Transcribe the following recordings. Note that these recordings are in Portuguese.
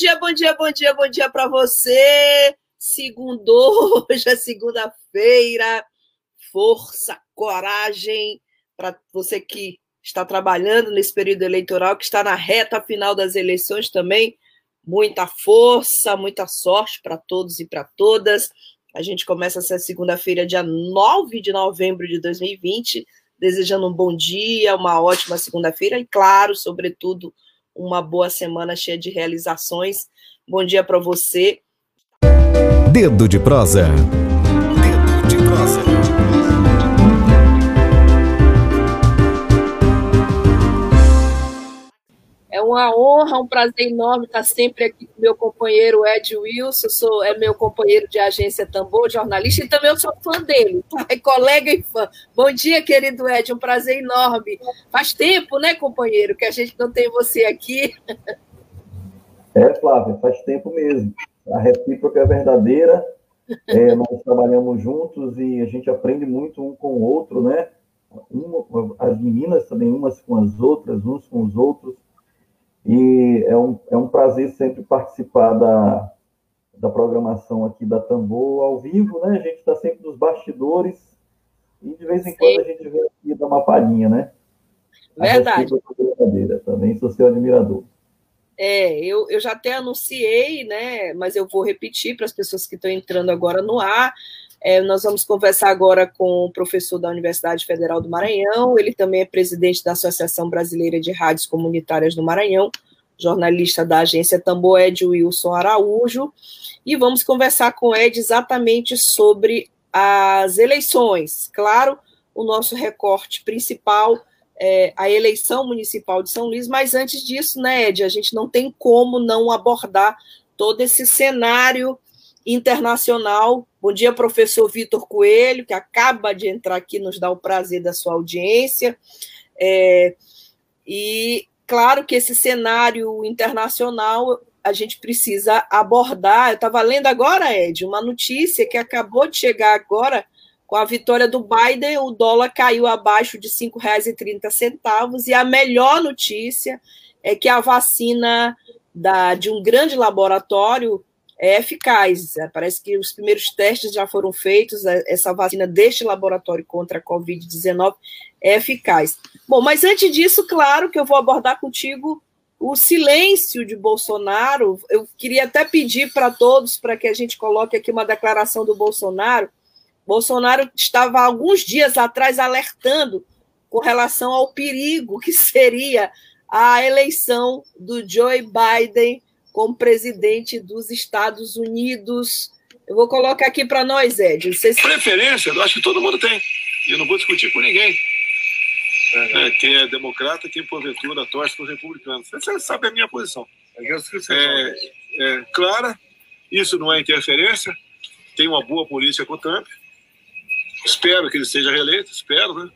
Dia, bom dia, bom dia, bom dia, para você. Segundo, hoje é segunda-feira. Força, coragem para você que está trabalhando nesse período eleitoral, que está na reta final das eleições também. Muita força, muita sorte para todos e para todas. A gente começa essa segunda-feira, dia 9 de novembro de 2020, desejando um bom dia, uma ótima segunda-feira e, claro, sobretudo, uma boa semana cheia de realizações. Bom dia para você. Dedo de prosa. Dedo de prosa. Uma honra, um prazer enorme estar sempre aqui com meu companheiro Ed Wilson, sou, é meu companheiro de agência Tambor, jornalista, e também eu sou fã dele, é colega e fã. Bom dia, querido Ed, um prazer enorme. Faz tempo, né, companheiro, que a gente não tem você aqui. É, Flávia, faz tempo mesmo. A recíproca é verdadeira, é, nós trabalhamos juntos e a gente aprende muito um com o outro, né? Uma, as meninas também, umas com as outras, uns com os outros. E é um, é um prazer sempre participar da, da programação aqui da Tambor ao vivo, né? A gente está sempre nos bastidores e de vez em quando a gente vem aqui dar uma palhinha, né? Verdade. Também sou seu admirador. É, eu, eu já até anunciei, né? Mas eu vou repetir para as pessoas que estão entrando agora no ar. É, nós vamos conversar agora com o professor da Universidade Federal do Maranhão, ele também é presidente da Associação Brasileira de Rádios Comunitárias do Maranhão, jornalista da agência Tambor Ed Wilson Araújo, e vamos conversar com Ed exatamente sobre as eleições. Claro, o nosso recorte principal é a eleição municipal de São Luís, mas antes disso, né, Ed, a gente não tem como não abordar todo esse cenário internacional. Bom dia, professor Vitor Coelho, que acaba de entrar aqui, nos dá o prazer da sua audiência. É, e claro que esse cenário internacional a gente precisa abordar. Eu estava lendo agora, Ed, uma notícia que acabou de chegar agora com a vitória do Biden, o dólar caiu abaixo de R$ 5,30 e a melhor notícia é que a vacina da, de um grande laboratório é eficaz. É, parece que os primeiros testes já foram feitos, é, essa vacina deste laboratório contra a Covid-19 é eficaz. Bom, mas antes disso, claro que eu vou abordar contigo o silêncio de Bolsonaro. Eu queria até pedir para todos para que a gente coloque aqui uma declaração do Bolsonaro. Bolsonaro estava alguns dias atrás alertando com relação ao perigo que seria a eleição do Joe Biden como presidente dos Estados Unidos. Eu vou colocar aqui para nós, Ed. Vocês... Preferência, eu acho que todo mundo tem. E eu não vou discutir com ninguém. É, é quem é democrata, quem porventura torce para os republicanos. Você sabe a minha posição. É, é, clara, isso não é interferência. Tem uma boa polícia com o Trump. Espero que ele seja reeleito, espero, né?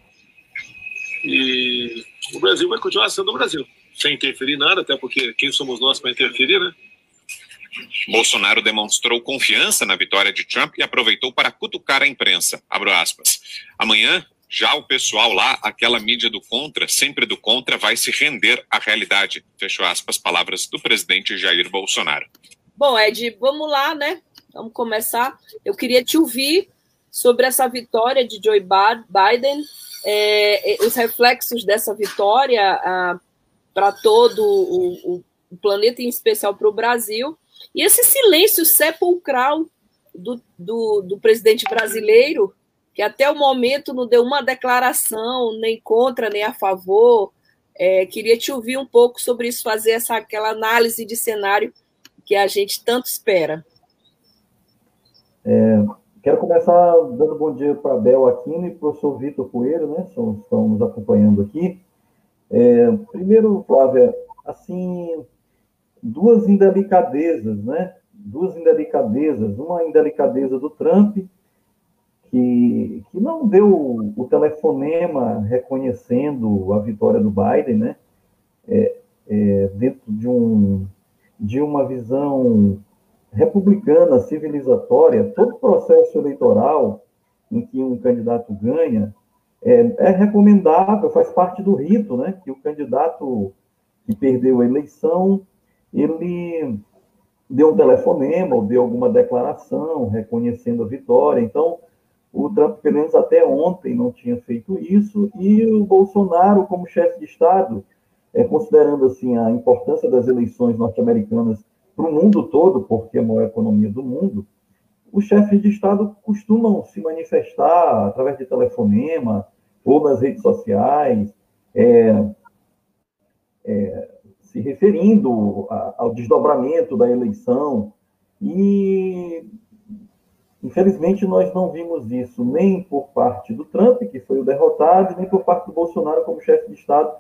E o Brasil vai continuar sendo o Brasil sem interferir nada, até porque quem somos nós para interferir, né? Bolsonaro demonstrou confiança na vitória de Trump e aproveitou para cutucar a imprensa. Abro aspas. Amanhã, já o pessoal lá, aquela mídia do contra, sempre do contra, vai se render à realidade. Fecho aspas, palavras do presidente Jair Bolsonaro. Bom, Ed, vamos lá, né? Vamos começar. Eu queria te ouvir sobre essa vitória de Joe Biden, é, os reflexos dessa vitória, a para todo o, o, planeta, em especial para o Brasil. E esse silêncio sepulcral do, do, do, presidente brasileiro, que até o momento não deu uma declaração, nem contra, nem a favor. É, queria te ouvir um pouco sobre isso, fazer essa, aquela análise de cenário que a gente tanto espera. É, quero começar dando bom dia para Bel Aquino e para o professor Vitor Coelho, né? Estão nos acompanhando aqui. É, primeiro, Flávia, assim, duas indelicadezas, né? Duas indelicadezas. Uma indelicadeza do Trump, que, que não deu o telefonema reconhecendo a vitória do Biden, né? É, é, dentro de, um, de uma visão republicana, civilizatória, todo processo eleitoral em que um candidato ganha é, é, recomendável, faz parte do rito, né? Que o candidato que perdeu a eleição, ele deu um telefonema ou deu alguma declaração reconhecendo a vitória. Então, o Trump, pelo menos até ontem, não tinha feito isso, e o Bolsonaro, como chefe de Estado, é, considerando assim a importância das eleições norte-americanas para o mundo todo, porque é a maior economia do mundo, os chefes de Estado costumam se manifestar através de telefonema ou nas redes sociais, é, é, se referindo a, ao desdobramento da eleição. E, infelizmente, nós não vimos isso nem por parte do Trump, que foi o derrotado, nem por parte do Bolsonaro como chefe de Estado,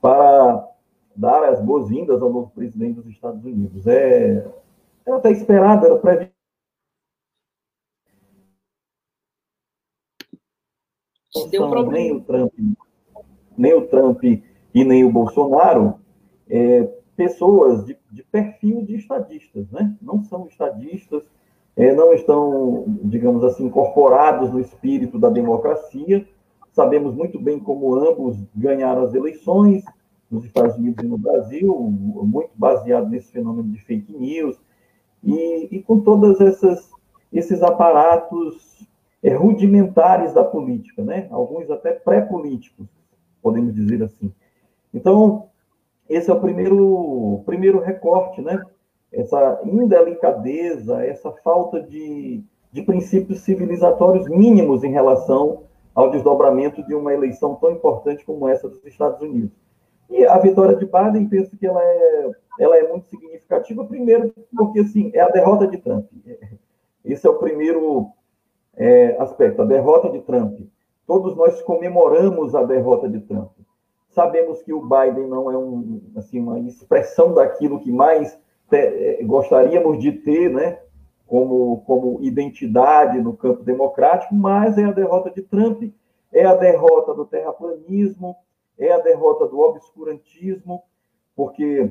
para dar as boas-vindas ao novo presidente dos Estados Unidos. É, era até esperado, era previsto. Deu um problema. Nem o Trump, nem o Trump e nem o Bolsonaro, é, pessoas de, de, perfil de estadistas, né? Não são estadistas, é, não estão, digamos assim, incorporados no espírito da democracia. Sabemos muito bem como ambos ganharam as eleições, nos Estados Unidos e no Brasil, muito baseado nesse fenômeno de fake news, e, e com todas essas esses aparatos é, rudimentares da política, né? Alguns até pré-políticos, podemos dizer assim. Então, esse é o primeiro primeiro recorte, né? Essa indelicadeza, essa falta de, de princípios civilizatórios mínimos em relação ao desdobramento de uma eleição tão importante como essa dos Estados Unidos. E a vitória de Biden, penso que ela é, ela é muito significativa, primeiro, porque assim, é a derrota de Trump. Esse é o primeiro é, aspecto, a derrota de Trump. Todos nós comemoramos a derrota de Trump. Sabemos que o Biden não é um, assim, uma expressão daquilo que mais te, é, gostaríamos de ter, né? Como, como identidade no campo democrático, mas é a derrota de Trump, é a derrota do terraplanismo, é a derrota do obscurantismo, porque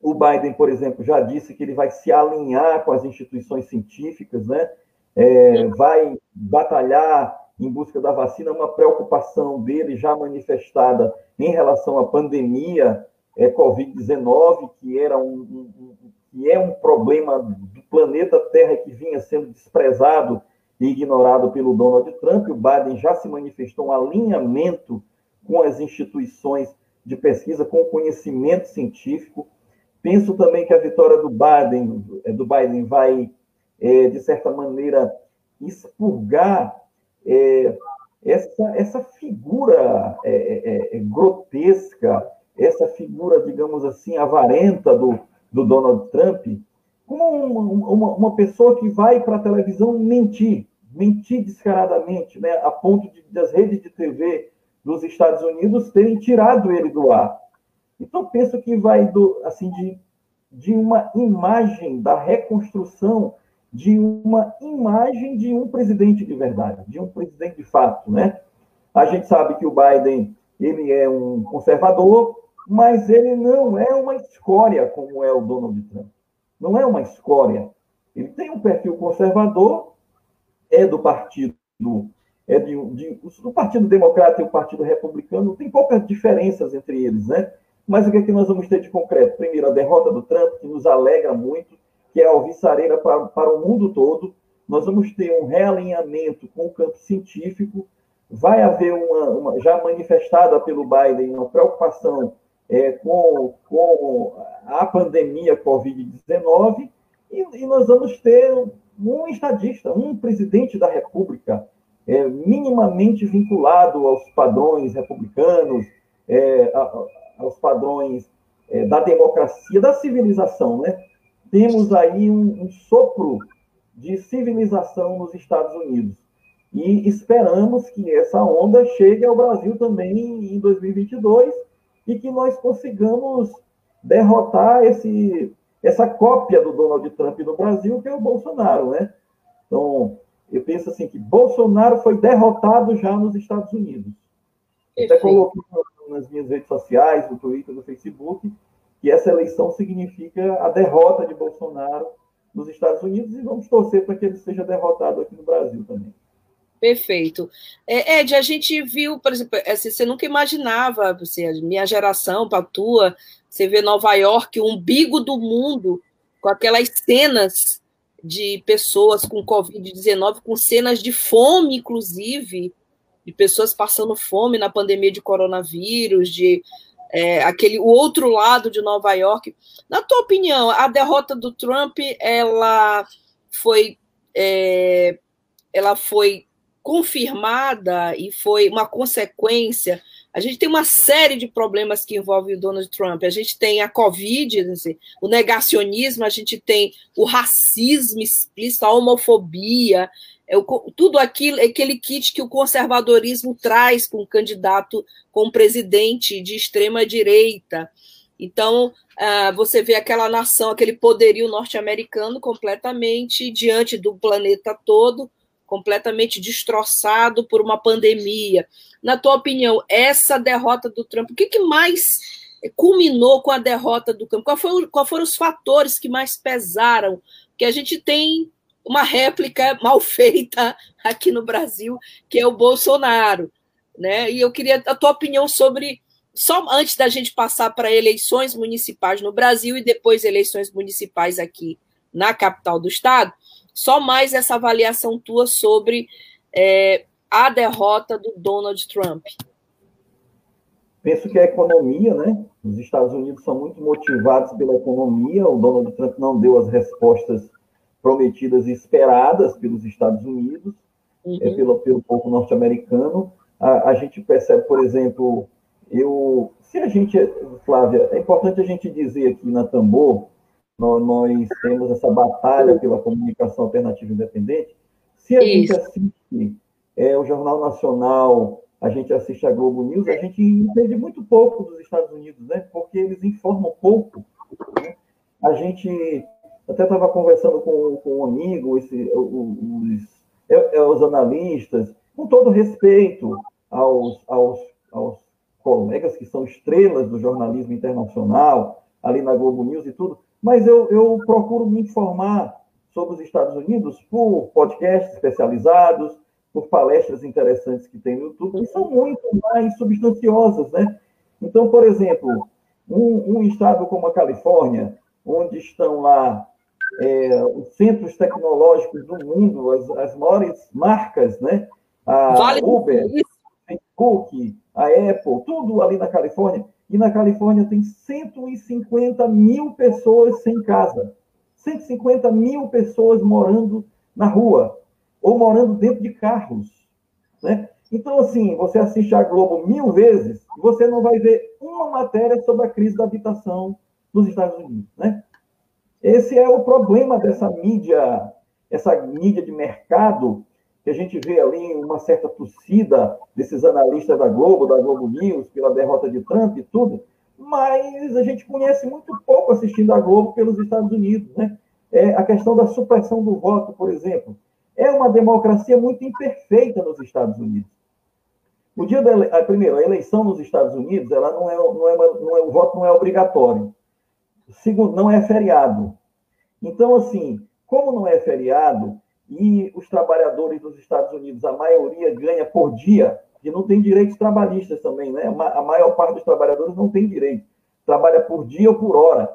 o Biden, por exemplo, já disse que ele vai se alinhar com as instituições científicas, né? É, vai batalhar em busca da vacina, uma preocupação dele já manifestada em relação à pandemia é, Covid-19, que era um, um, que é um problema do planeta Terra que vinha sendo desprezado e ignorado pelo Donald Trump. O Biden já se manifestou um alinhamento com as instituições de pesquisa, com o conhecimento científico. Penso também que a vitória do Biden, do Biden vai, é, de certa maneira, expurgar é, essa, essa figura é, grotesca, essa figura, digamos assim, avarenta do, do Donald Trump, como uma, uma, uma pessoa que vai para a televisão mentir, mentir descaradamente, né, a ponto de, das redes de TV dos Estados Unidos terem tirado ele do ar. Então, penso que vai do, assim, de, de uma imagem da reconstrução de uma imagem de um presidente de verdade, de um presidente de fato, né? A gente sabe que o Biden ele é um conservador, mas ele não é uma escória como é o Donald Trump. Não é uma escória. Ele tem um perfil conservador, é do partido é de, de, Partido Democrata e o Partido Republicano tem poucas diferenças entre eles, né? Mas o que, é que nós vamos ter de concreto? Primeiro, a derrota do Trump, que nos alegra muito, que é a alvissareira para, para o mundo todo. Nós vamos ter um realinhamento com o campo científico. Vai haver uma, uma já manifestada pelo Biden uma preocupação é, com, com a pandemia Covid-19 e, e nós vamos ter um estadista, um presidente da República é, minimamente vinculado aos padrões republicanos, é, a, aos padrões é, da democracia, da civilização, né? Temos aí um, um, sopro de civilização nos Estados Unidos. E esperamos que essa onda chegue ao Brasil também em 2022 e que nós consigamos derrotar esse, essa cópia do Donald Trump no Brasil, que é o Bolsonaro, né? Então, eu penso assim que Bolsonaro foi derrotado já nos Estados Unidos. Perfeito. Até coloquei nas minhas redes sociais, no Twitter, no Facebook, que essa eleição significa a derrota de Bolsonaro nos Estados Unidos e vamos torcer para que ele seja derrotado aqui no Brasil também. Perfeito. É, Ed, a gente viu, por exemplo, assim, você nunca imaginava, assim, a minha geração, para a tua, você vê Nova York, o umbigo do mundo, com aquelas cenas de pessoas com Covid-19, com cenas de fome, inclusive, de pessoas passando fome na pandemia de coronavírus, de é, aquele o outro lado de Nova York. Na tua opinião, a derrota do Trump ela foi é, ela foi confirmada e foi uma consequência. A gente tem uma série de problemas que envolvem o Donald Trump. A gente tem a Covid, o negacionismo, a gente tem o racismo explícito, a homofobia, é tudo aquilo, aquele kit que o conservadorismo traz com o candidato, com o presidente de extrema direita. Então, uh, você vê aquela nação, aquele poderio norte-americano completamente diante do planeta todo, completamente destroçado por uma pandemia. Na tua opinião, essa derrota do Trump, o que, que mais culminou com a derrota do Trump? Qual, foi, qual foram os fatores que mais pesaram? Que a gente tem uma réplica mal feita aqui no Brasil, que é o Bolsonaro. Né? E eu queria a tua opinião sobre, só antes da gente passar para eleições municipais no Brasil e depois eleições municipais aqui na capital do estado, só mais essa avaliação tua sobre é, a derrota do Donald Trump. Penso que a economia, né? Os Estados Unidos são muito motivados pela economia. O Donald Trump não deu as respostas prometidas e esperadas pelos Estados Unidos, uhum. é, pelo, pelo povo norte-americano. A, a, gente percebe, por exemplo, eu, se a gente, Flávia, é importante a gente dizer aqui na Tambor, nós, nós temos essa batalha pela comunicação alternativa independente. Se a Isso. gente assiste é, o Jornal Nacional, a gente assiste a Globo News, a gente entende muito pouco dos Estados Unidos, né? Porque eles informam pouco. Né? A gente até estava conversando com, com um amigo, esse, os, é, é, os analistas, com todo respeito aos, aos, aos colegas que são estrelas do jornalismo internacional, ali na Globo News e tudo, mas eu, eu procuro me informar sobre os Estados Unidos por podcasts especializados, por palestras interessantes que tem no YouTube, que são muito mais substanciosas, né? Então, por exemplo, um, um estado como a Califórnia, onde estão lá é, os centros tecnológicos do mundo, as, as maiores marcas, né? A vale Uber, Facebook, a Apple, tudo ali na Califórnia. E na Califórnia tem 150 mil pessoas sem casa. 150 mil pessoas morando na rua ou morando dentro de carros. Né? Então, assim, você assiste a Globo mil vezes e você não vai ver uma matéria sobre a crise da habitação nos Estados Unidos. Né? Esse é o problema dessa mídia, essa mídia de mercado, que a gente vê ali uma certa torcida desses analistas da Globo, da Globo News, pela derrota de Trump e tudo, mas a gente conhece muito pouco assistindo a Globo pelos Estados Unidos, né? É a questão da supressão do voto, por exemplo. É uma democracia muito imperfeita nos Estados Unidos. O dia da a, primeiro, a eleição nos Estados Unidos, ela não é, não é, uma, não é o voto não é obrigatório. Segundo, não é feriado. Então, assim, como não é feriado e os trabalhadores dos Estados Unidos, a maioria ganha por dia, e não tem direitos trabalhistas também, né? A maior parte dos trabalhadores não tem direito, trabalha por dia ou por hora,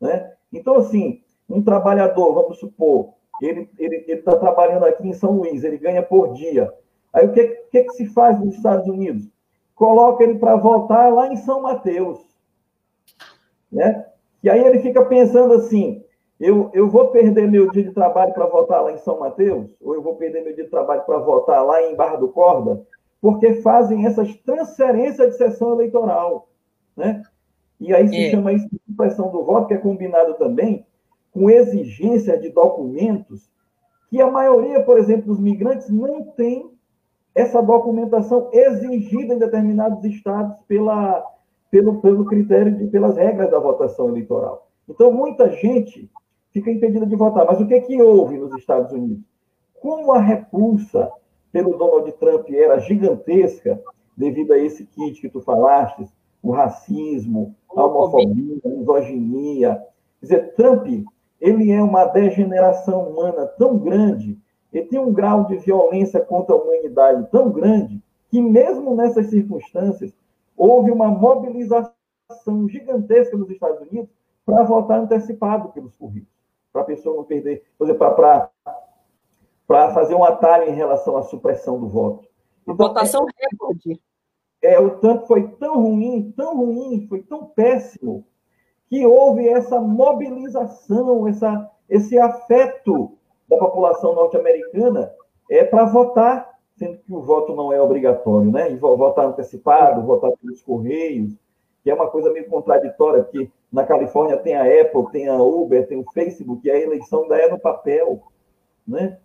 né? Então, assim, um trabalhador, vamos supor, ele está trabalhando aqui em São Luís, ele ganha por dia. Aí o que, que, que se faz nos Estados Unidos? Coloca ele para votar lá em São Mateus, né? E aí ele fica pensando assim: eu, eu vou perder meu dia de trabalho para votar lá em São Mateus? Ou eu vou perder meu dia de trabalho para votar lá em Barra do Corda? Porque fazem essas transferências de sessão eleitoral, né? E aí se é. chama isso de supressão do voto, que é combinado também com exigência de documentos que a maioria, por exemplo, dos migrantes não tem essa documentação exigida em determinados estados pela, pelo, pelo critério, de, pelas regras da votação eleitoral. Então, muita gente fica impedida de votar. Mas o que, é que houve nos Estados Unidos? Como a repulsa pelo Donald Trump era gigantesca, devido a esse kit que tu falaste, o racismo, a homofobia, a misoginia. Quer dizer, Trump, ele é uma degeneração humana tão grande, ele tem um grau de violência contra a humanidade tão grande, que mesmo nessas circunstâncias, houve uma mobilização gigantesca nos Estados Unidos para votar antecipado pelos currículos, para a pessoa não perder, por exemplo, para fazer um atalho em relação à supressão do voto. Então, votação é, recorde. É, o tanto foi tão ruim, tão ruim, foi tão péssimo, que houve essa mobilização, essa, esse afeto da população norte-americana é para votar, sendo que o voto não é obrigatório, né? E votar antecipado, votar pelos correios, que é uma coisa meio contraditória, porque na Califórnia tem a Apple, tem a Uber, tem o Facebook, e a eleição ainda é no papel, né?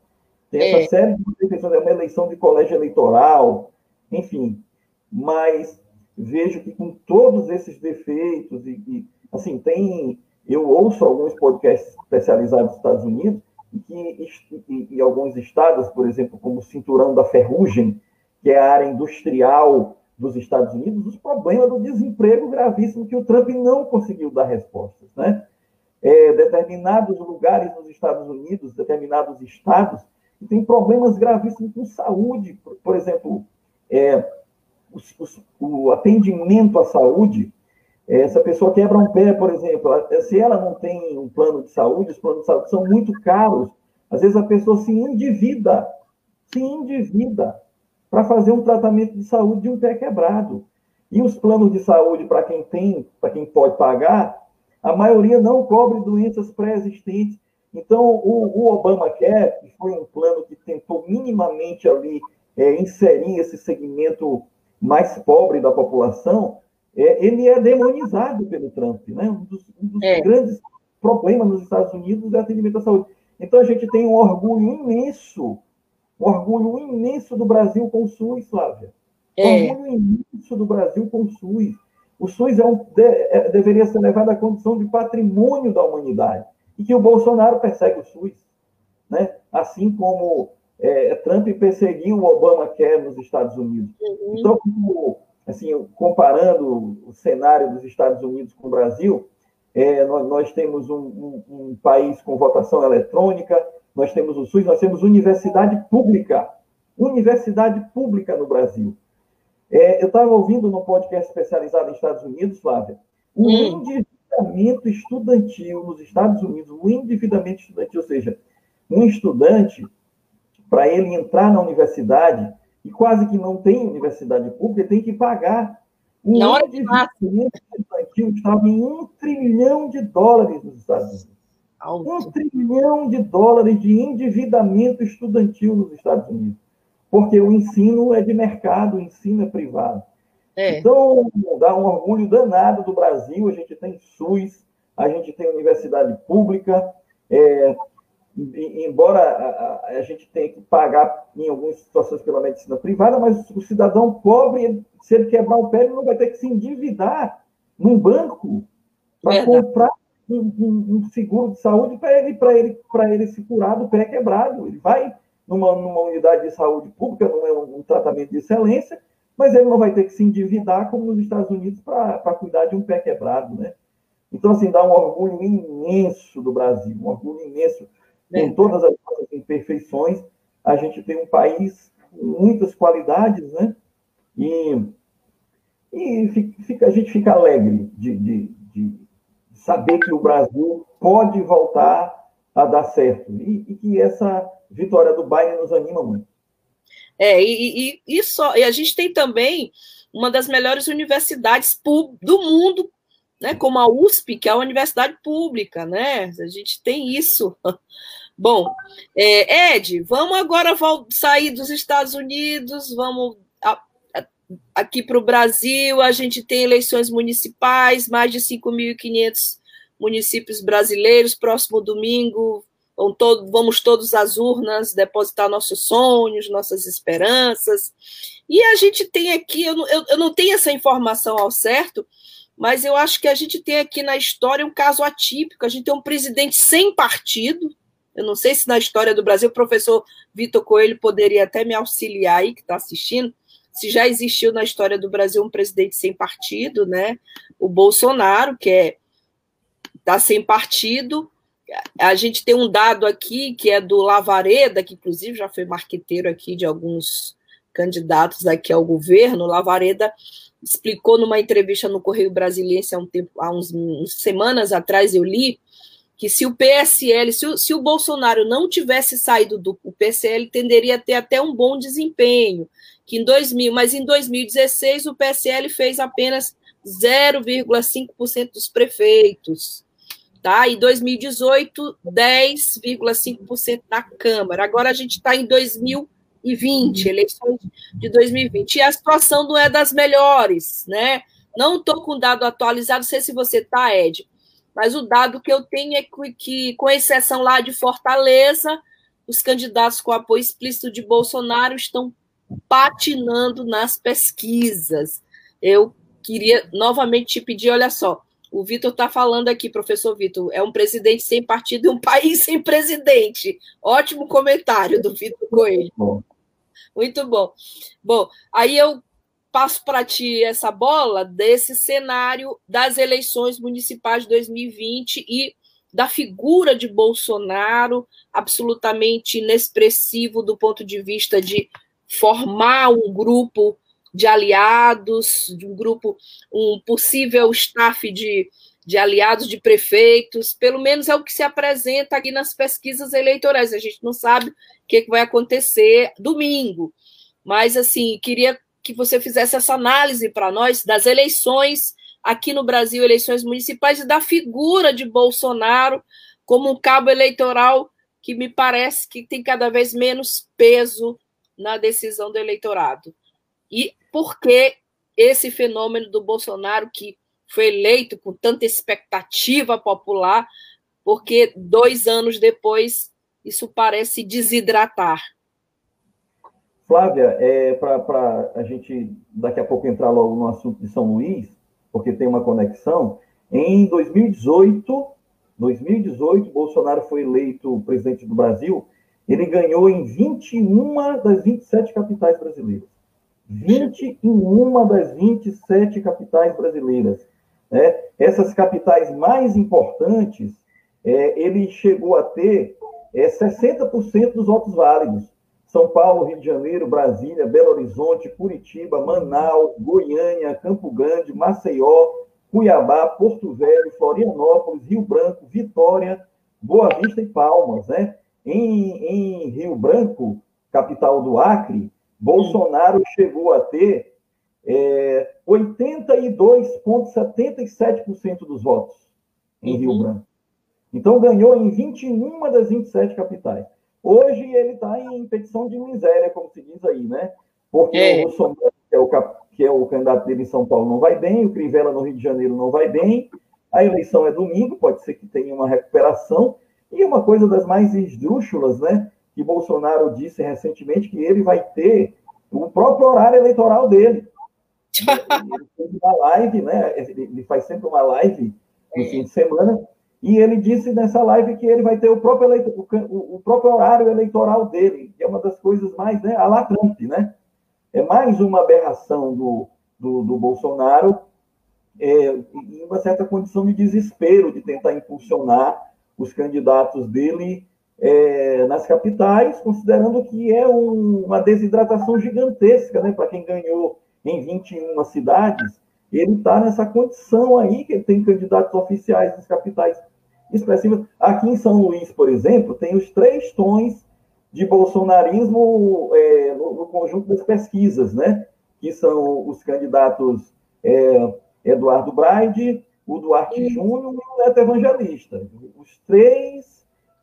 Tem essa é. série de eleições, é uma eleição de colégio eleitoral, enfim. Mas vejo que com todos esses defeitos e, e assim, tem eu ouço alguns podcasts especializados nos Estados Unidos que em alguns estados, por exemplo, como o Cinturão da Ferrugem, que é a área industrial dos Estados Unidos, os problemas do desemprego gravíssimo que o Trump não conseguiu dar respostas. Né? É, determinados lugares nos Estados Unidos, determinados estados, têm problemas gravíssimos com saúde. Por, por exemplo, é, os, os, o atendimento à saúde, essa pessoa quebra um pé, por exemplo, se ela não tem um plano de saúde, os planos de saúde são muito caros, às vezes a pessoa se endivida, se endivida para fazer um tratamento de saúde de um pé quebrado. E os planos de saúde, para quem tem, para quem pode pagar, a maioria não cobre doenças pré-existentes. Então, o, o Obamacare, que foi um plano que tentou minimamente ali é, inserir esse segmento mais pobre da população, é, ele é demonizado pelo Trump. Né? Um dos, um dos é. grandes problemas nos Estados Unidos é o atendimento à saúde. Então, a gente tem um orgulho imenso um orgulho imenso do Brasil com o SUS, Flávia. É. Um orgulho imenso do Brasil com o SUS. O SUS é um, de, é, deveria ser levado à condição de patrimônio da humanidade. E que o Bolsonaro persegue o SUS. Né? Assim como é, Trump perseguiu o Obamacare nos Estados Unidos. Uhum. Então, assim, comparando o cenário dos Estados Unidos com o Brasil, é, nós, nós, temos um, um, um, país com votação eletrônica, nós temos o SUS, nós temos universidade pública. Universidade pública no Brasil. É, eu estava ouvindo no podcast especializado em Estados Unidos, Flávia, o hum. endividamento estudantil nos Estados Unidos, o endividamento estudantil, ou seja, um estudante, para ele entrar na universidade, e quase que não tem universidade pública, tem que pagar. O endividamento estudantil estava em um trilhão de dólares nos Estados Unidos. Um trilhão de dólares de endividamento estudantil nos Estados Unidos. Porque o ensino é de mercado, o ensino é privado. É. Então, dá um orgulho danado do Brasil. A gente tem SUS, a gente tem universidade pública. É, embora a, a, gente tenha que pagar em algumas situações pela medicina privada, mas o cidadão pobre, se ele quebrar o pé, ele não vai ter que se endividar num banco para comprar um, um, seguro de saúde para ele, ele, ele se curar do pé quebrado. Ele vai numa, numa unidade de saúde pública, não é um, um, tratamento de excelência, mas ele não vai ter que se endividar como nos Estados Unidos para cuidar de um pé quebrado, né? Então, assim, dá um orgulho imenso do Brasil, um orgulho imenso. Com todas as nossas imperfeições, a gente tem um país com muitas qualidades, né? E, e fica, a gente fica alegre de, de, de saber que o Brasil pode voltar a dar certo e, e que essa vitória do Bayern nos anima muito. É, e, e, e, só, e a gente tem também uma das melhores universidades do mundo, né, como a USP, que é a universidade pública, né? A gente tem isso. Bom, é, Ed, vamos agora sair dos Estados Unidos, vamos aqui para o Brasil, a gente tem eleições municipais, mais de 5.500 municípios brasileiros. Próximo domingo todo, vamos todos às urnas depositar nossos sonhos, nossas esperanças. E a gente tem aqui, eu eu, eu não tenho essa informação ao certo, mas eu acho que a gente tem aqui na história um caso atípico. A gente tem um presidente sem partido. Eu não sei se na história do Brasil o professor Vitor Coelho poderia até me auxiliar aí, que está assistindo, se já existiu na história do Brasil um presidente sem partido, né? O Bolsonaro, que é está sem partido. A gente tem um dado aqui que é do Lavareda, que inclusive já foi marqueteiro aqui de alguns candidatos aqui ao governo. Lavareda explicou numa entrevista no Correio Brasiliense há um tempo, há uns, uns semanas atrás eu li que se o PSL, se o, se o Bolsonaro não tivesse saído do PSL, tenderia a ter até um bom desempenho, que em 2000, mas em 2016 o PSL fez apenas 0,5% dos prefeitos. Tá? Em 2018, 10,5% na Câmara. Agora a gente está em 2020, eleições de 2020. E a situação não é das melhores, né? Não estou com dado atualizado, não sei se você está, Ed, mas o dado que eu tenho é que, que, com exceção lá de Fortaleza, os candidatos com apoio explícito de Bolsonaro estão patinando nas pesquisas. Eu queria novamente te pedir, olha só, o Vitor está falando aqui, professor Vitor, é um presidente sem partido e um país sem presidente. Ótimo comentário do Vitor Coelho. Bom. Muito bom. Bom, aí eu passo para ti essa bola desse cenário das eleições municipais de 2020 e da figura de Bolsonaro, absolutamente inexpressivo do ponto de vista de formar um grupo de aliados, de um grupo, um possível staff de, de aliados de prefeitos, pelo menos é o que se apresenta aqui nas pesquisas eleitorais. A gente não sabe o que, vai acontecer domingo, mas assim, queria que você fizesse essa análise para nós das eleições aqui no Brasil, eleições municipais, e da figura de Bolsonaro como um cabo eleitoral que me parece que tem cada vez menos peso na decisão do eleitorado. E por que esse fenômeno do Bolsonaro, que foi eleito com tanta expectativa popular, porque dois anos depois isso parece desidratar? Flávia, é, para a gente daqui a pouco entrar logo no assunto de São Luís, porque tem uma conexão, em 2018, 2018, Bolsonaro foi eleito presidente do Brasil, ele ganhou em 21 das 27 capitais brasileiras. 21 das 27 capitais brasileiras. Né? Essas capitais mais importantes, é, ele chegou a ter é, 60% dos votos válidos. São Paulo, Rio de Janeiro, Brasília, Belo Horizonte, Curitiba, Manaus, Goiânia, Campo Grande, Maceió, Cuiabá, Porto Velho, Florianópolis, Rio Branco, Vitória, Boa Vista e Palmas. Né? Em, em Rio Branco, capital do Acre, Bolsonaro chegou a ter é, 82,77% dos votos em Rio uhum. Branco. Então, ganhou em 21 das 27 capitais. Hoje, ele está em petição de miséria, como se diz aí, né? Porque é. o Bolsonaro, que é o, que é o candidato dele em São Paulo, não vai bem, o Crivella no Rio de Janeiro não vai bem, a eleição é domingo, pode ser que tenha uma recuperação, e uma coisa das mais esdrúxulas, né? que Bolsonaro disse recentemente que ele vai ter o próprio horário eleitoral dele. Ele fez uma live, né? Ele faz sempre uma live no fim de semana, e ele disse nessa live que ele vai ter o próprio, eleito, o, o, próprio horário eleitoral dele, que é uma das coisas mais, né? A la Trump, né? É mais uma aberração do, do, do Bolsonaro, é, em uma certa condição de desespero de tentar impulsionar os candidatos dele é, nas capitais, considerando que é um, uma desidratação gigantesca, né? Para quem ganhou em 21 cidades, ele está nessa condição aí, que ele tem candidatos oficiais nas capitais expressivas. Aqui em São Luís, por exemplo, tem os três tons de bolsonarismo é, no, no, conjunto das pesquisas, né? Que são os candidatos é, Eduardo Braide, o Duarte Júnior e o Neto Evangelista. Os três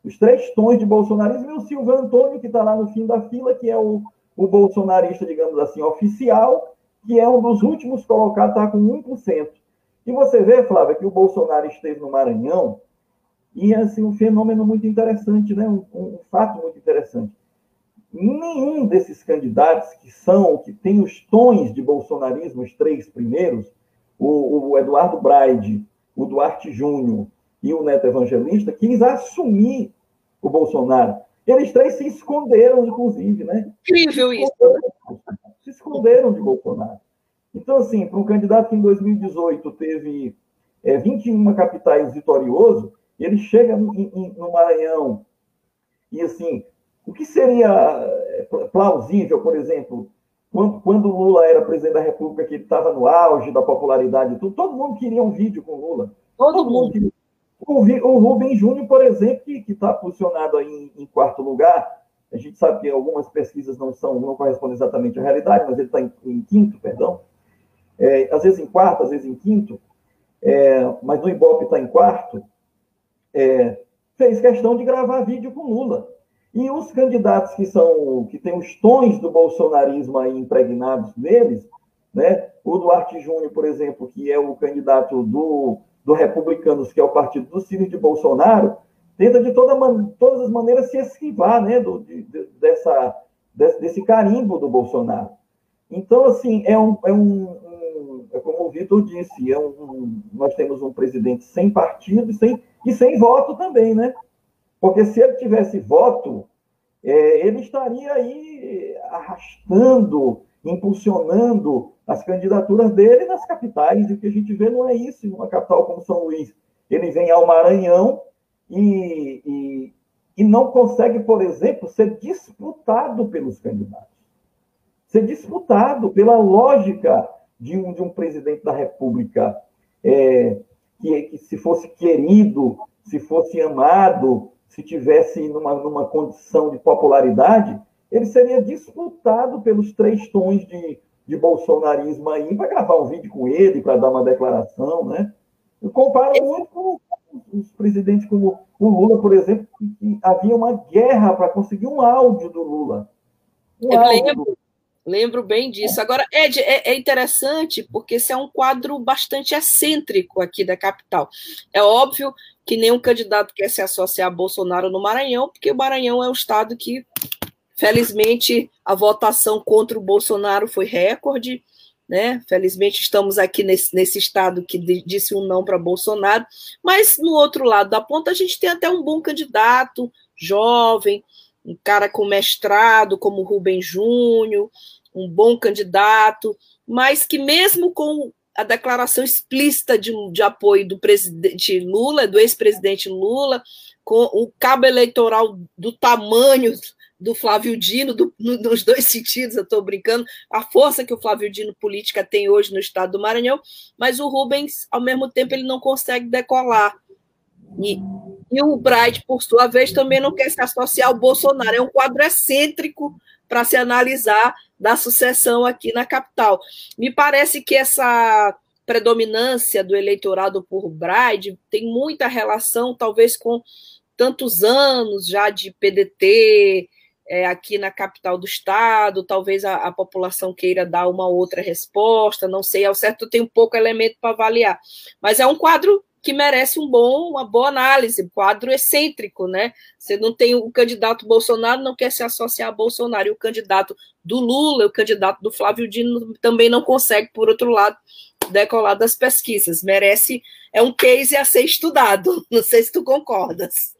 os três tons de bolsonarismo, e o Silvio Antônio, que está lá no fim da fila, que é o, o bolsonarista, digamos assim, oficial, que é um dos últimos colocados, está com 1%. E você vê, Flávia, que o Bolsonaro esteve no Maranhão E, assim, um fenômeno muito interessante, né? um, um fato muito interessante. Nenhum desses candidatos que são, que têm os tons de bolsonarismo, os três primeiros, o, o Eduardo Braide, o Duarte Júnior e o Neto Evangelista, quis assumir o Bolsonaro. Eles três se esconderam, inclusive, né? Incrível isso. Se esconderam de Bolsonaro. Então, assim, para um candidato que em 2018 teve é, 21 capitais vitorioso, ele chega no Maranhão e, assim, o que seria é, plausível, por exemplo, quando, quando Lula era presidente da República, que ele estava no auge da popularidade, tudo, todo mundo queria um vídeo com Lula. Todo, todo mundo. Queria. O, o Rubem Júnior, por exemplo, que está posicionado aí em, em, quarto lugar, a gente sabe que algumas pesquisas não são, não correspondem exatamente à realidade, mas ele está em, em, quinto, perdão. É, às vezes em quarto, às vezes em quinto, é, mas no Ibope está em quarto, é, fez questão de gravar vídeo com Lula. E os candidatos que são que têm os tons do bolsonarismo aí impregnados neles, né? O Duarte Júnior, por exemplo, que é o candidato do, do Republicanos, que é o partido do Ciro de Bolsonaro, tenta de toda, todas as maneiras se esquivar, né? Do, de, dessa, desse, desse carimbo do Bolsonaro. Então, assim, é um, é um, é como o Vitor disse, é um, nós temos um presidente sem partido e sem, e sem voto também, né? Porque se ele tivesse voto, é, ele estaria aí arrastando, impulsionando as candidaturas dele nas capitais. E o que a gente vê não é isso uma capital como São Luís. Ele vem ao Maranhão e, e, e não consegue, por exemplo, ser disputado pelos candidatos. Ser disputado pela lógica de um, de um presidente da República é, que, que, se fosse querido, se fosse amado, se tivesse numa, numa condição de popularidade, ele seria disputado pelos três tons de, de bolsonarismo aí para gravar um vídeo com ele, para dar uma declaração, né? Eu comparo muito com os presidentes como o Lula, por exemplo, que, havia uma guerra para conseguir um áudio do Lula. Um Eu áudio lembro, lembro bem disso. Agora, Ed, é, é interessante porque esse é um quadro bastante excêntrico aqui da capital. É óbvio que nenhum candidato quer se associar a Bolsonaro no Maranhão, porque o Maranhão é um estado que, felizmente, a votação contra o Bolsonaro foi recorde, né? Felizmente estamos aqui nesse, nesse estado que disse um não para Bolsonaro, mas no outro lado da ponta a gente tem até um bom candidato, jovem, um cara com mestrado como Rubem Júnior, um bom candidato, mas que mesmo com a declaração explícita de, de apoio do presidente Lula, do ex-presidente Lula, com o cabo eleitoral do tamanho do Flávio Dino, do, no, nos dois sentidos, eu estou brincando, a força que o Flávio Dino política tem hoje no estado do Maranhão, mas o Rubens, ao mesmo tempo, ele não consegue decolar. E, e o Bright, por sua vez, também não quer se associar ao Bolsonaro. É um quadro excêntrico para se analisar da sucessão aqui na capital. Me parece que essa predominância do eleitorado por Bride tem muita relação, talvez, com tantos anos já de PDT é, aqui na capital do estado, talvez a, a, população queira dar uma outra resposta, não sei, ao certo tem um pouco elemento para avaliar, mas é um quadro que merece um bom, uma boa análise, quadro excêntrico, né? Você não tem o candidato Bolsonaro, não quer se associar a Bolsonaro, e o candidato do Lula, o candidato do Flávio Dino também não consegue, por outro lado, decolar das pesquisas. Merece, é um case a ser estudado. Não sei se tu concordas.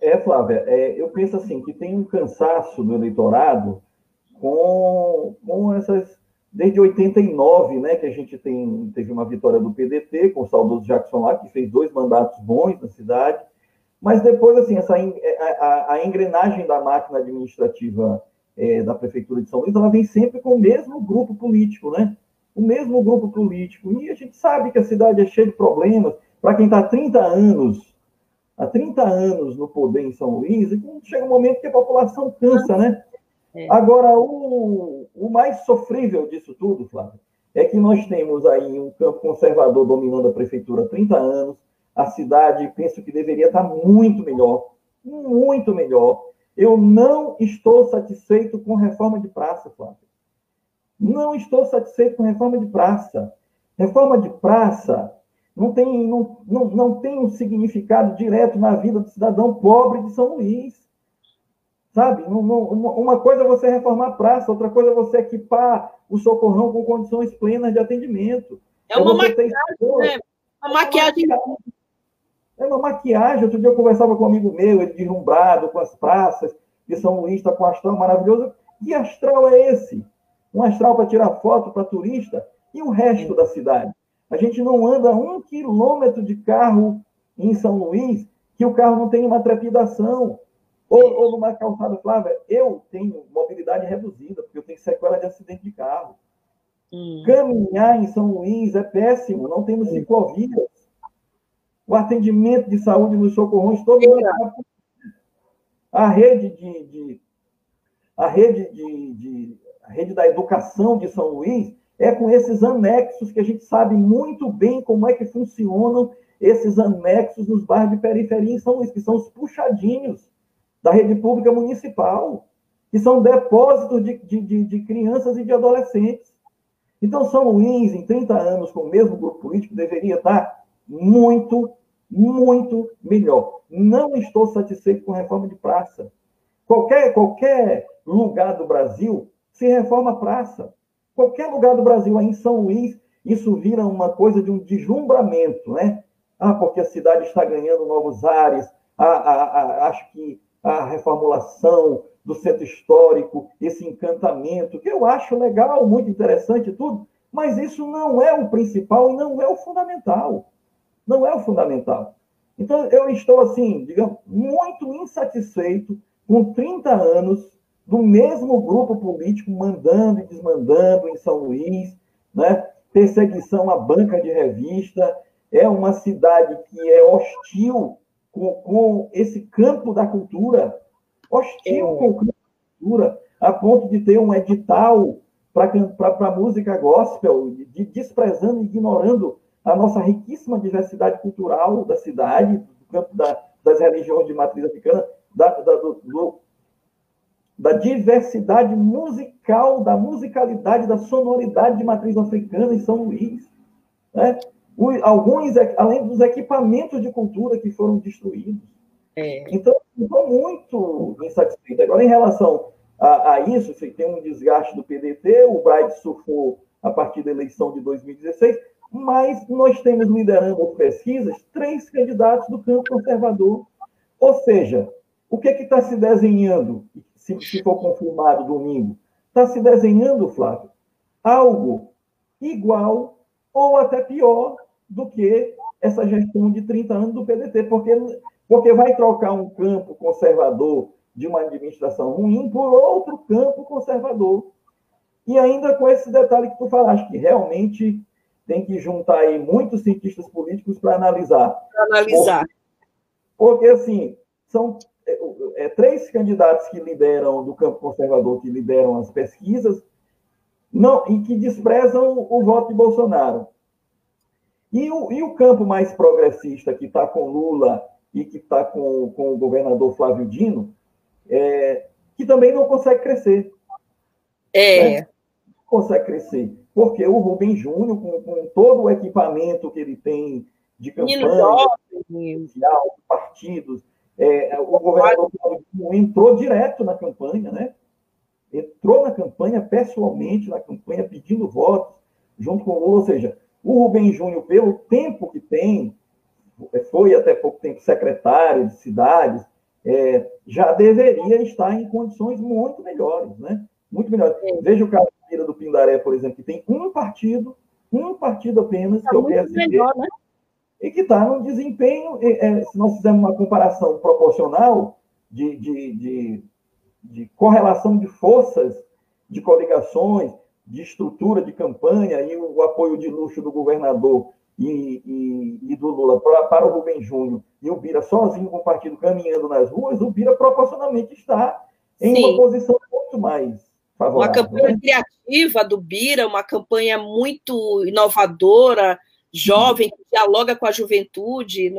É, Flávia, é, eu penso assim, que tem um cansaço do eleitorado com, com essas Desde 89, né, que a gente tem, teve uma vitória do PDT com o saudoso Jackson lá, que fez dois mandatos bons na cidade. Mas depois, assim, essa, a, a engrenagem da máquina administrativa é, da Prefeitura de São Luís, ela vem sempre com o mesmo grupo político, né? O mesmo grupo político. E a gente sabe que a cidade é cheia de problemas. Para quem está há 30 anos, há 30 anos no poder em São Luís, chega um momento que a população cansa, né? É. Agora, o, o mais sofrível disso tudo, Flávio, é que nós temos aí um campo conservador dominando a prefeitura há 30 anos, a cidade, penso que deveria estar muito melhor, muito melhor. Eu não estou satisfeito com reforma de praça, Flávio. Não estou satisfeito com reforma de praça. Reforma de praça não tem, não, não, não tem um significado direto na vida do cidadão pobre de São Luís. Sabe? uma coisa é você reformar a praça, outra coisa é você equipar o socorrão com condições plenas de atendimento. É uma maquiagem, né? Uma maquiagem. É uma maquiagem. Outro dia eu conversava com um amigo meu, ele deslumbrado com as praças de São Luís, está com um astral maravilhoso. Que astral é esse? Um astral para tirar foto para turista e o resto da cidade? A gente não anda um quilômetro de carro em São Luís que o carro não tem uma trepidação. Ou, ou numa calçada, Flávia, eu tenho mobilidade reduzida, porque eu tenho sequela de acidente de carro. Hum. Caminhar em São Luís é péssimo, não temos hum. ciclovias. O atendimento de saúde nos socorrões, todo mundo. A rede de, de a rede de, de a rede da educação de São Luís é com esses anexos que a gente sabe muito bem como é que funcionam esses anexos nos bairros de periferia em São Luís, que são os puxadinhos da rede pública municipal, que são depósitos de, de, de, crianças e de adolescentes. Então, São Luís, em 30 anos, com o mesmo grupo político, deveria estar muito, muito melhor. Não estou satisfeito com a reforma de praça. Qualquer, qualquer lugar do Brasil se reforma praça. Qualquer lugar do Brasil, aí em São Luís, isso vira uma coisa de um deslumbramento, né? Ah, porque a cidade está ganhando novos ares, ah, ah, ah, acho que a reformulação do centro histórico, esse encantamento, que eu acho legal, muito interessante tudo, mas isso não é o principal não é o fundamental. Não é o fundamental. Então, eu estou, assim, digamos, muito insatisfeito com 30 anos do mesmo grupo político mandando e desmandando em São Luís, né? perseguição à banca de revista, é uma cidade que é hostil com, com esse campo da cultura, hostil é. com o campo da cultura, a ponto de ter um edital para a música gospel, de, desprezando e ignorando a nossa riquíssima diversidade cultural da cidade, do campo da, das religiões de matriz africana, da, da, do, do, da diversidade musical, da musicalidade, da sonoridade de matriz africana em São Luís. Né? alguns, além dos equipamentos de cultura que foram destruídos. É. Então, estou muito insatisfeito. Agora, em relação a, a, isso, tem um desgaste do PDT, o Bright surfou a partir da eleição de 2016, mas nós temos liderando as pesquisas três candidatos do campo conservador. Ou seja, o que é está se desenhando, se, se for confirmado domingo? Está se desenhando, Flávio, algo igual ou até pior do que essa gestão de 30 anos do PDT, porque, porque vai trocar um campo conservador de uma administração ruim por outro campo conservador. E ainda com esse detalhe que tu falaste, que realmente tem que juntar aí muitos cientistas políticos para analisar. Para analisar. Porque, porque, assim, são é, é, três candidatos que lideram, do campo conservador, que lideram as pesquisas, não, e que desprezam o voto de Bolsonaro. E o, e o campo mais progressista, que está com Lula e que está com, com o governador Flávio Dino, é, que também não consegue crescer. É. Né? Não consegue crescer. Porque o Rubem Júnior, com, com todo o equipamento que ele tem de campanha, social, partidos, é, o governador entrou direto na campanha, né? Entrou na campanha, pessoalmente na campanha, pedindo votos, junto com o Lula, ou seja, o Rubem Júnior, pelo tempo que tem, foi até pouco tempo secretário de cidades, é, já deveria estar em condições muito melhores, né? Muito melhores. É. Veja o caso do Pindaré, por exemplo, que tem um partido, um partido apenas, tá que é o PSDB, melhor, né? E que está num desempenho, é, se nós fizermos uma comparação proporcional de, de, de, de correlação de forças, de coligações, de estrutura de campanha e o apoio de luxo do governador e, e, e do Lula para, para o Rubem Júnior e o Bira sozinho com o partido caminhando nas ruas, o Bira proporcionalmente está em Sim. uma posição muito mais favorável. Uma campanha né? criativa do Bira, uma campanha muito inovadora, jovem, que dialoga com a juventude.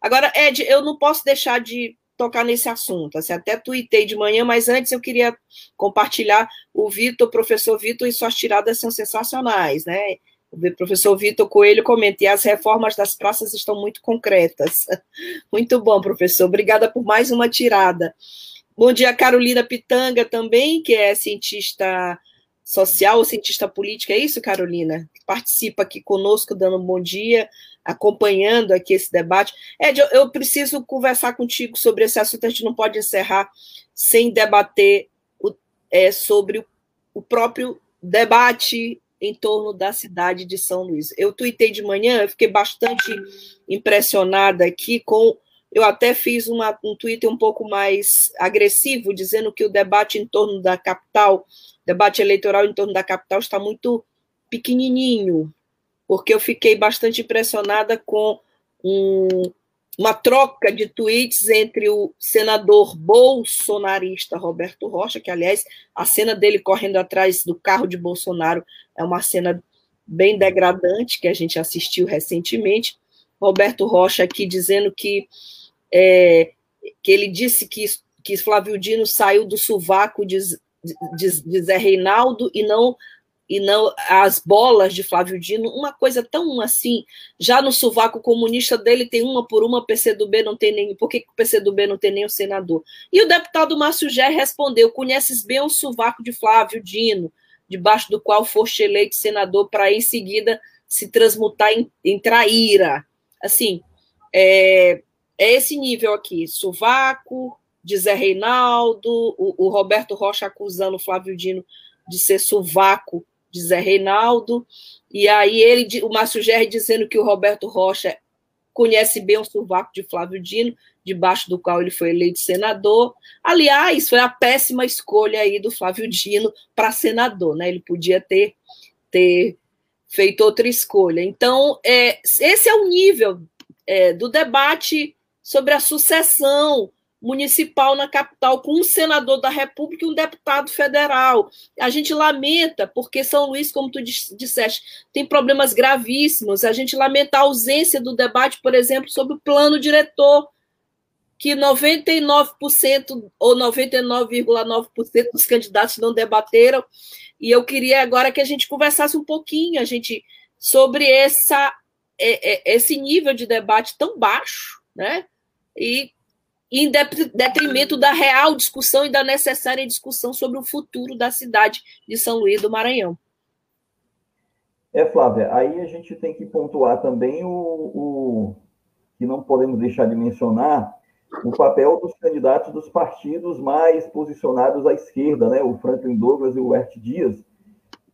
Agora, Ed, eu não posso deixar de tocar nesse assunto. Assim, até tuitei de manhã, mas antes eu queria compartilhar o Vitor, o professor Vitor, e suas tiradas são sensacionais, né? O professor Vitor Coelho comenta, e as reformas das praças estão muito concretas. Muito bom, professor. Obrigada por mais uma tirada. Bom dia, Carolina Pitanga também, que é cientista social ou cientista política, é isso, Carolina? Participa aqui conosco, dando um bom dia, acompanhando aqui esse debate. Ed, eu preciso conversar contigo sobre esse assunto, a gente não pode encerrar sem debater o, é, sobre o, próprio debate em torno da cidade de São Luís. Eu tuitei de manhã, eu fiquei bastante impressionada aqui com. Eu até fiz uma, um tweet um pouco mais agressivo, dizendo que o debate em torno da capital, debate eleitoral em torno da capital está muito pequenininho, porque eu fiquei bastante impressionada com um, uma troca de tweets entre o senador bolsonarista Roberto Rocha, que, aliás, a cena dele correndo atrás do carro de Bolsonaro é uma cena bem degradante que a gente assistiu recentemente. Roberto Rocha aqui dizendo que, é, que ele disse que, que Flávio Dino saiu do sovaco de, de, de Zé Reinaldo e não e não as bolas de Flávio Dino, uma coisa tão assim, já no sovaco comunista dele tem uma por uma, PCdoB não tem nem, por que o PCdoB não tem nem o senador? E o deputado Márcio Gé respondeu, conheces bem o sovaco de Flávio Dino, debaixo do qual foste eleito senador para em seguida se transmutar em, em traíra. Assim, é, é esse nível aqui, sovaco, de Zé Reinaldo, o, o Roberto Rocha acusando o Flávio Dino de ser sovaco de Zé Reinaldo, e aí ele, o Márcio Gerri dizendo que o Roberto Rocha conhece bem o sovaco de Flávio Dino, debaixo do qual ele foi eleito senador. Aliás, foi a péssima escolha aí do Flávio Dino para senador, né? Ele podia ter, ter feito outra escolha. Então, é, esse é o nível é, do debate sobre a sucessão municipal na capital, com um senador da República e um deputado federal. A gente lamenta, porque São Luís, como tu disseste, tem problemas gravíssimos. A gente lamenta a ausência do debate, por exemplo, sobre o plano diretor, que 99% ou 99,9% dos candidatos não debateram. E eu queria agora que a gente conversasse um pouquinho, a gente sobre essa esse nível de debate tão baixo, né? E em detrimento da real discussão e da necessária discussão sobre o futuro da cidade de São Luís do Maranhão. É, Flávia, aí a gente tem que pontuar também o, o que não podemos deixar de mencionar, o papel dos candidatos dos partidos mais posicionados à esquerda, né? o Franklin Douglas e o Ert Dias,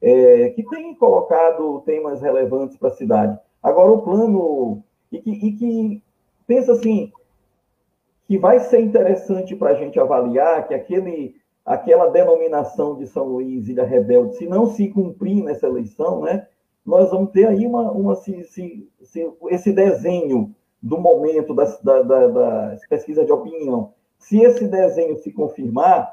é, que têm colocado temas relevantes para a cidade. Agora, o plano, e que, e que pensa assim, que vai ser interessante para a gente avaliar que aquele, aquela denominação de São Luís, Ilha Rebelde, se não se cumprir nessa eleição, né, nós vamos ter aí uma, uma se, se, se, esse desenho do momento das, da, da, das pesquisas de opinião. Se esse desenho se confirmar,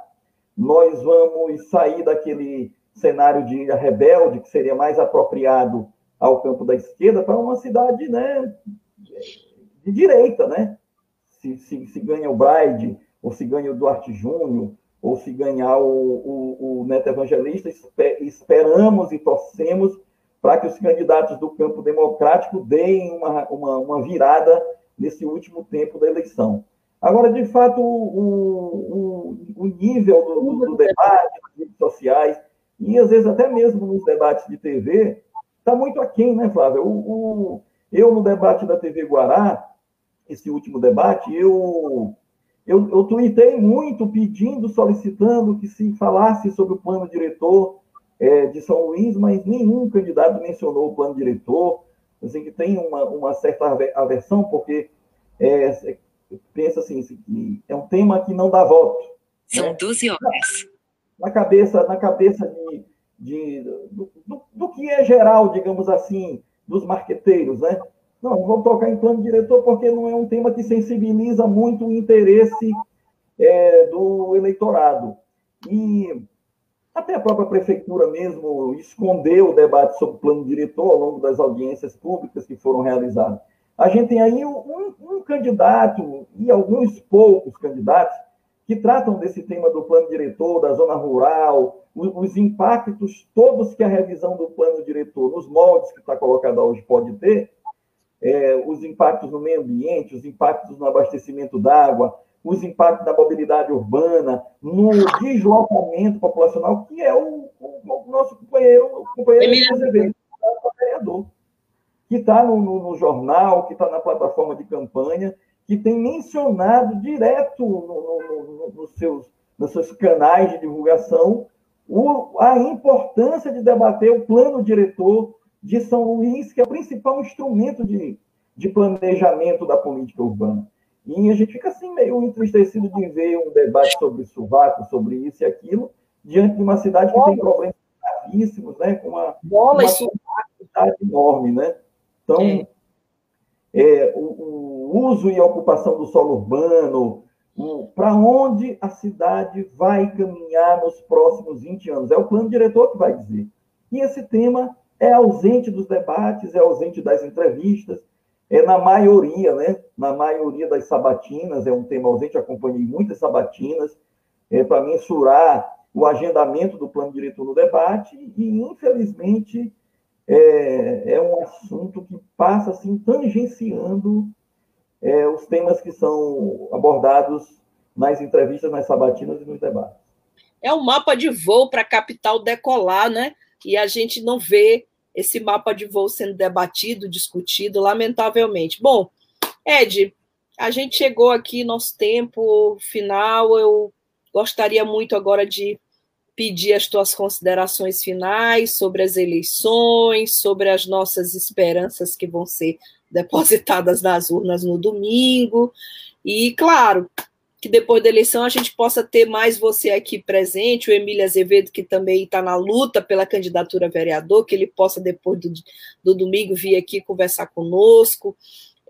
nós vamos sair daquele cenário de Rebelde, que seria mais apropriado ao campo da esquerda, para uma cidade né, de direita, né? se, se, se ganha o Braide, ou se ganha o Duarte Júnior, ou se ganhar o, o, o Neto Evangelista, esperamos e torcemos para que os candidatos do campo democrático deem uma, uma, uma, virada nesse último tempo da eleição. Agora, de fato, o, o, o nível do, do, debate nas redes sociais, e às vezes até mesmo nos debates de TV, está muito aquém, né, Flávio? O, eu, no debate da TV Guará, esse último debate, eu, eu, eu tuitei muito pedindo, solicitando que se falasse sobre o plano diretor é, de São Luís, mas nenhum candidato mencionou o plano diretor. Assim, que tem uma, uma certa aversão, porque é, pensa assim, é um tema que não dá voto. São né? 12 horas. Na cabeça, na cabeça de, de do, do, do, que é geral, digamos assim, dos marqueteiros, né? Não, vamos tocar em plano diretor porque não é um tema que sensibiliza muito o interesse é, do eleitorado. E até a própria prefeitura mesmo escondeu o debate sobre o plano diretor ao longo das audiências públicas que foram realizadas. A gente tem aí um, um candidato e alguns poucos candidatos que tratam desse tema do plano diretor, da zona rural, os, os impactos todos que a revisão do plano diretor, nos moldes que está colocado hoje, pode ter, é, os impactos no meio ambiente, os impactos no abastecimento d'água, os impactos da mobilidade urbana, no deslocamento populacional, que é o, o, o nosso companheiro, o companheiro Azevedo, vereador, que está no, no, no, jornal, que está na plataforma de campanha, que tem mencionado direto no, nos, seus, nos seus canais de divulgação o, a importância de debater o plano diretor de São Luís, que é o principal instrumento de, de planejamento da política urbana. E a gente fica assim meio entristecido de ver um debate sobre sovaco, sobre isso e aquilo, diante de uma cidade que Bola. tem problemas gravíssimos, né? Com uma, Bola uma cidade enorme, né? Então, é. É, o, o, uso e ocupação do solo urbano, para onde a cidade vai caminhar nos próximos 20 anos? É o plano diretor que vai dizer. E esse tema é ausente dos debates, é ausente das entrevistas, é na maioria, né? Na maioria das sabatinas, é um tema ausente, acompanhei muitas sabatinas, é, para mensurar o agendamento do plano diretor no debate, e infelizmente é, é um assunto que passa assim, tangenciando é, os temas que são abordados nas entrevistas, nas sabatinas e nos debates. É um mapa de voo para a capital decolar, né? E a gente não vê esse mapa de voo sendo debatido, discutido, lamentavelmente. Bom, Ed, a gente chegou aqui, nosso tempo final. Eu gostaria muito agora de pedir as tuas considerações finais sobre as eleições, sobre as nossas esperanças que vão ser depositadas nas urnas no domingo. E, claro, que depois da eleição a gente possa ter mais você aqui presente, o Emílio Azevedo, que também está na luta pela candidatura a vereador, que ele possa, depois do, do domingo, vir aqui conversar conosco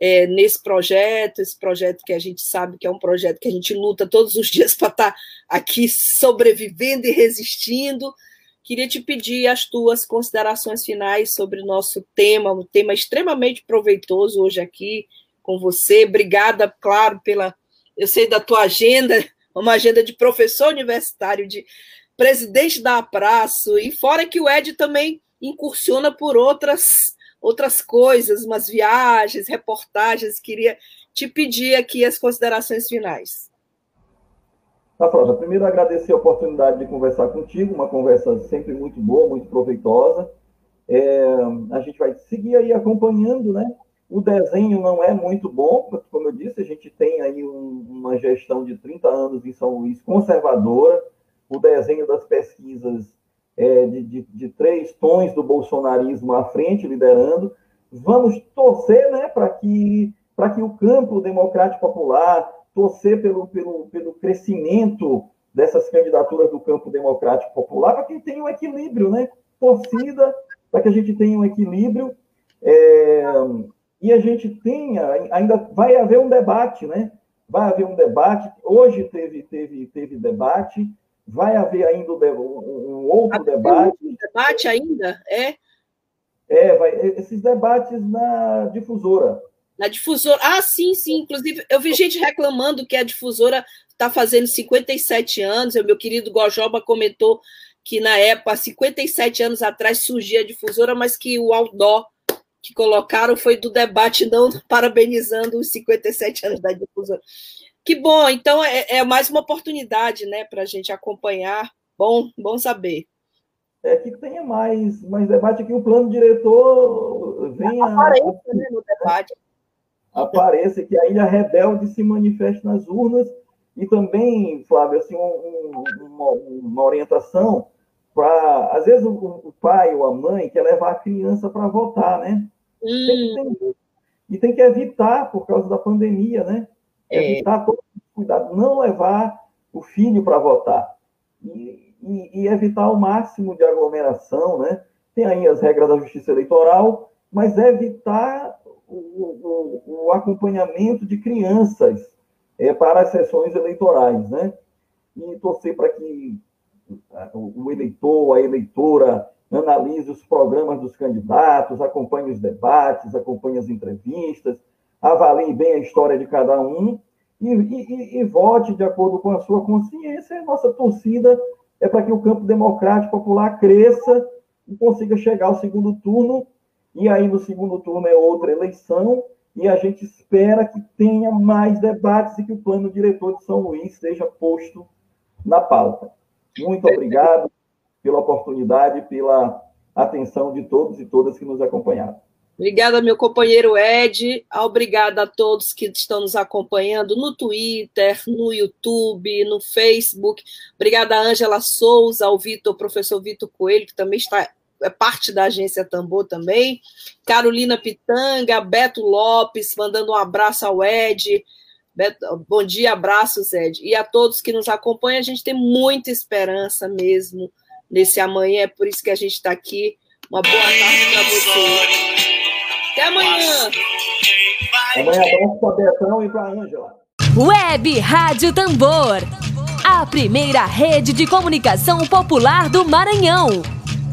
é, nesse projeto, esse projeto que a gente sabe que é um projeto que a gente luta todos os dias para estar tá aqui sobrevivendo e resistindo. Queria te pedir as tuas considerações finais sobre o nosso tema, um tema extremamente proveitoso hoje aqui com você. Obrigada, claro, pela eu sei da tua agenda, uma agenda de professor universitário, de presidente da Apraço, e fora que o Ed também incursiona por outras outras coisas, umas viagens, reportagens, queria te pedir aqui as considerações finais. Tá, Flávia, primeiro agradecer a oportunidade de conversar contigo, uma conversa sempre muito boa, muito proveitosa. É, a gente vai seguir aí acompanhando, né? O desenho não é muito bom, como eu disse, a gente tem aí um, uma gestão de 30 anos em São Luís conservadora, o desenho das pesquisas é de, de, de três tons do bolsonarismo à frente, liderando. Vamos torcer né, para que, que o campo democrático popular, torcer pelo, pelo, pelo crescimento dessas candidaturas do campo democrático popular, para que tenha um equilíbrio, né? Torcida, para que a gente tenha um equilíbrio. É, e a gente tenha, ainda vai haver um debate, né? Vai haver um debate. Hoje teve, teve, teve debate, vai haver ainda um, outro debate. Um debate ainda? É? É, vai, esses debates na difusora. Na difusora. Ah, sim, sim. Inclusive, eu vi gente reclamando que a difusora está fazendo 57 anos. O meu querido Gojoba comentou que na época, 57 anos atrás, surgia a difusora, mas que o outdoor que colocaram foi do debate, não parabenizando os 57 anos da difusora. Que bom, então é, é mais uma oportunidade né, para a gente acompanhar. Bom, bom saber. É que tenha mais, mais debate, que o plano diretor venha. Apareça né, no debate. Apareça, que a Ilha Rebelde se manifeste nas urnas. E também, Flávio, assim, um, uma, uma orientação para. Às vezes o, o, pai ou a mãe quer levar a criança para votar, né? Hum. Tem, e tem que evitar, por causa da pandemia, né? É. Evitar todo cuidado, não levar o filho para votar. E, e, e, evitar o máximo de aglomeração, né? Tem aí as regras da justiça eleitoral, mas evitar o, o, o acompanhamento de crianças é, para as sessões eleitorais, né? E torcer para que o eleitor, a eleitora, analise os programas dos candidatos, acompanhe os debates, acompanhe as entrevistas, avalie bem a história de cada um e, e, e, vote de acordo com a sua consciência. A nossa torcida é para que o campo democrático popular cresça e consiga chegar ao segundo turno. E aí, no segundo turno, é outra eleição. E a gente espera que tenha mais debates e que o plano diretor de São Luís seja posto na pauta. Muito obrigado pela oportunidade, pela atenção de todos e todas que nos acompanharam. Obrigada, meu companheiro Ed. Obrigada a todos que estão nos acompanhando no Twitter, no YouTube, no Facebook. Obrigada Ângela Souza, ao Vitor, professor Vitor Coelho, que também está é parte da agência Tambor também. Carolina Pitanga, Beto Lopes, mandando um abraço ao Ed. Beto, bom dia, abraços, Ed. E a todos que nos acompanham, a gente tem muita esperança mesmo nesse amanhã, é por isso que a gente está aqui. Uma boa tarde para você. Até amanhã. Amanhã abraço para Betão e para Ângela. Web Rádio Tambor. A primeira rede de comunicação popular do Maranhão.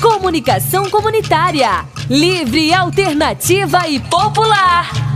Comunicação comunitária. Livre, alternativa e popular.